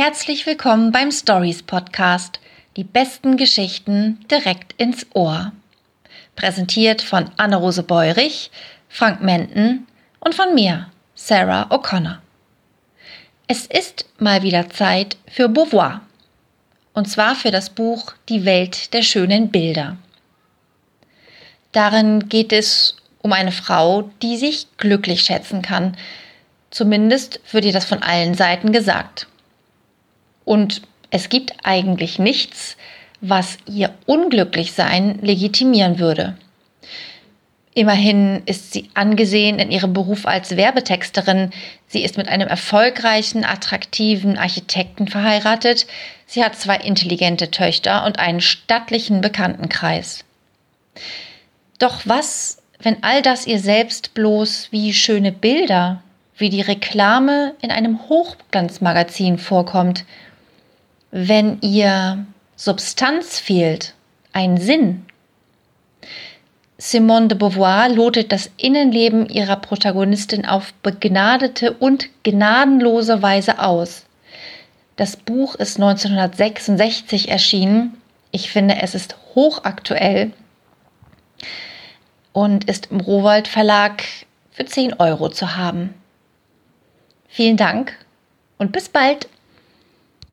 Herzlich willkommen beim Stories Podcast. Die besten Geschichten direkt ins Ohr. Präsentiert von Anne-Rose Beurich, Frank Menten und von mir, Sarah O'Connor. Es ist mal wieder Zeit für Beauvoir. Und zwar für das Buch Die Welt der schönen Bilder. Darin geht es um eine Frau, die sich glücklich schätzen kann. Zumindest wird ihr das von allen Seiten gesagt. Und es gibt eigentlich nichts, was ihr Unglücklichsein legitimieren würde. Immerhin ist sie angesehen in ihrem Beruf als Werbetexterin. Sie ist mit einem erfolgreichen, attraktiven Architekten verheiratet. Sie hat zwei intelligente Töchter und einen stattlichen Bekanntenkreis. Doch was, wenn all das ihr selbst bloß wie schöne Bilder, wie die Reklame in einem Hochglanzmagazin vorkommt? Wenn ihr Substanz fehlt, ein Sinn? Simone de Beauvoir lotet das Innenleben ihrer Protagonistin auf begnadete und gnadenlose Weise aus. Das Buch ist 1966 erschienen. Ich finde, es ist hochaktuell und ist im Rowold Verlag für 10 Euro zu haben. Vielen Dank und bis bald.